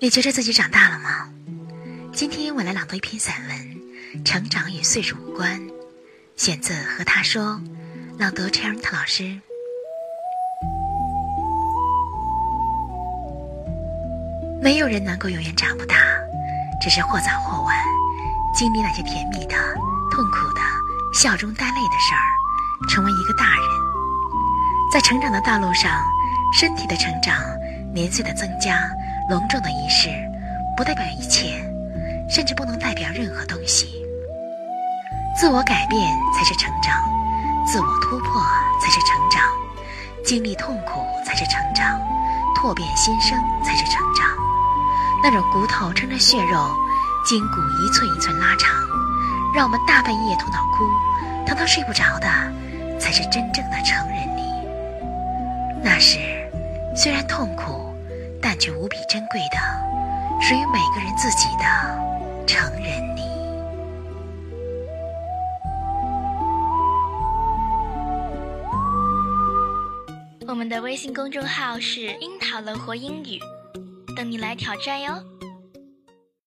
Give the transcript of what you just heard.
你觉得自己长大了吗？今天我来朗读一篇散文《成长与岁数无关》，选自《和他说》，朗读 c h e r n t 老师。没有人能够永远长不大，只是或早或晚，经历那些甜蜜的、痛苦的、笑中带泪的事儿，成为一个大人。在成长的道路上，身体的成长、年岁的增加。隆重的仪式，不代表一切，甚至不能代表任何东西。自我改变才是成长，自我突破才是成长，经历痛苦才是成长，拓变新生才是成长。那种骨头撑着血肉，筋骨一寸一寸拉长，让我们大半夜痛到哭，疼到睡不着的，才是真正的成人礼。那时，虽然痛苦。但却无比珍贵的，属于每个人自己的成人礼。我们的微信公众号是“樱桃乐活英语”，等你来挑战哟。